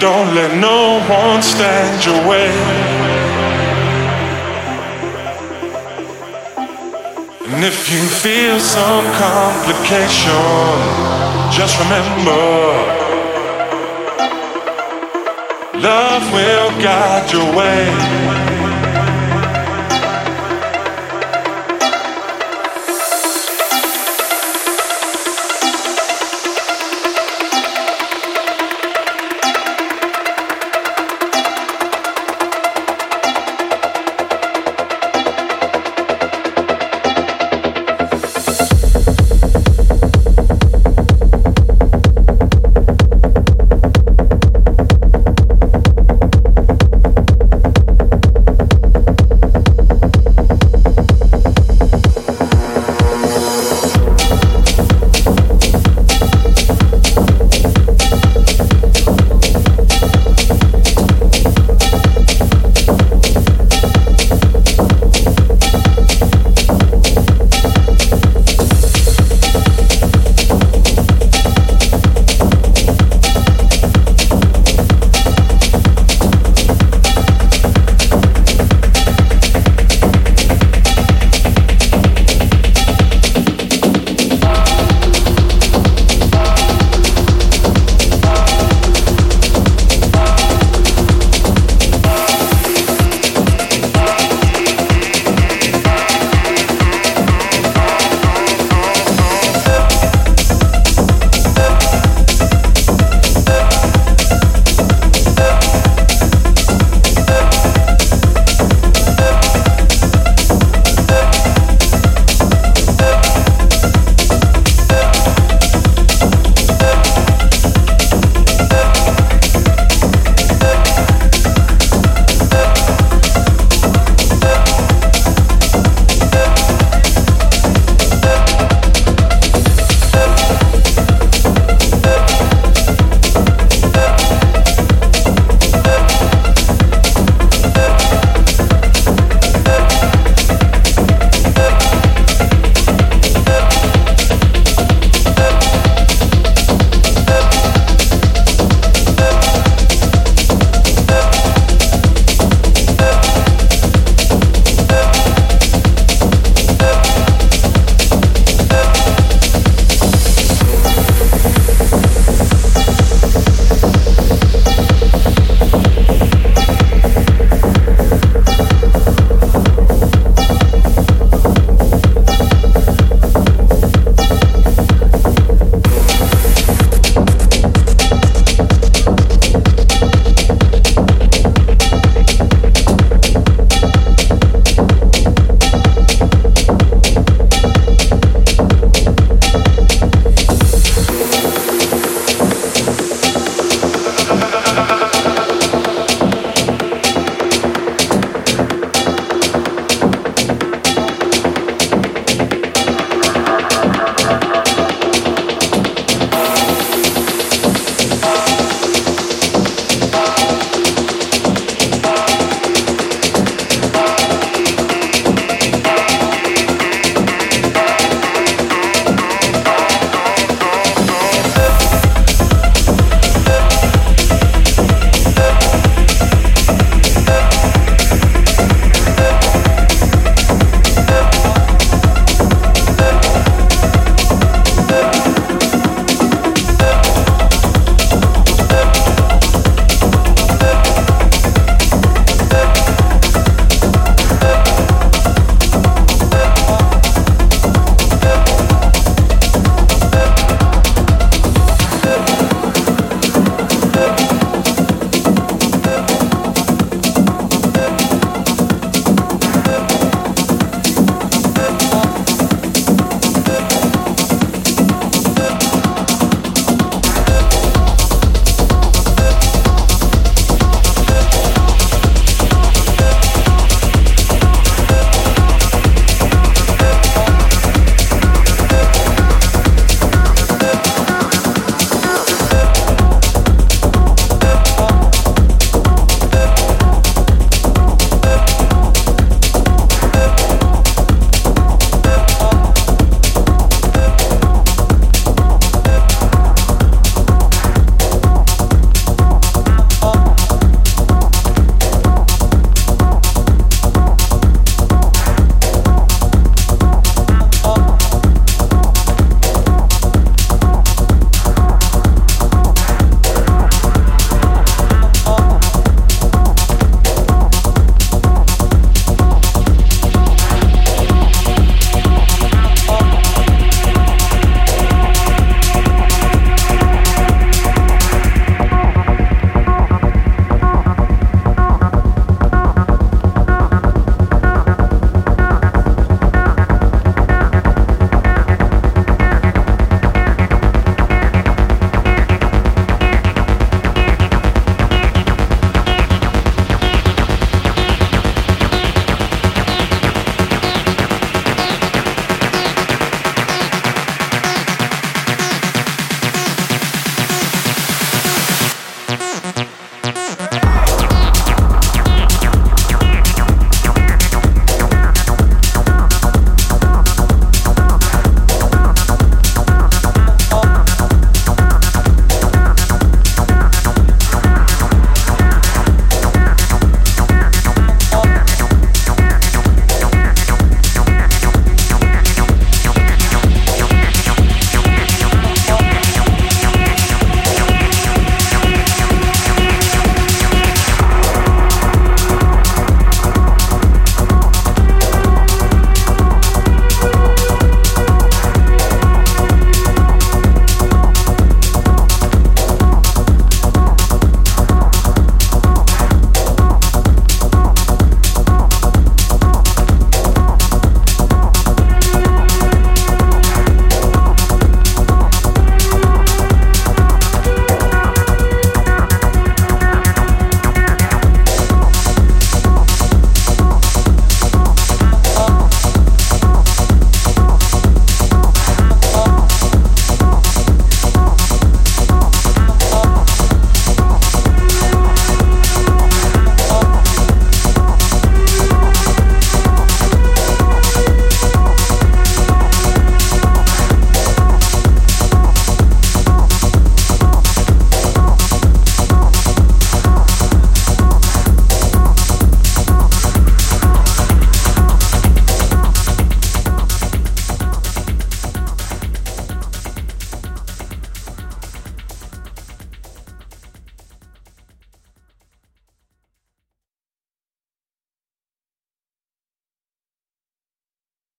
Don't let no one stand your way. And if you feel some complication, just remember love will guide your way.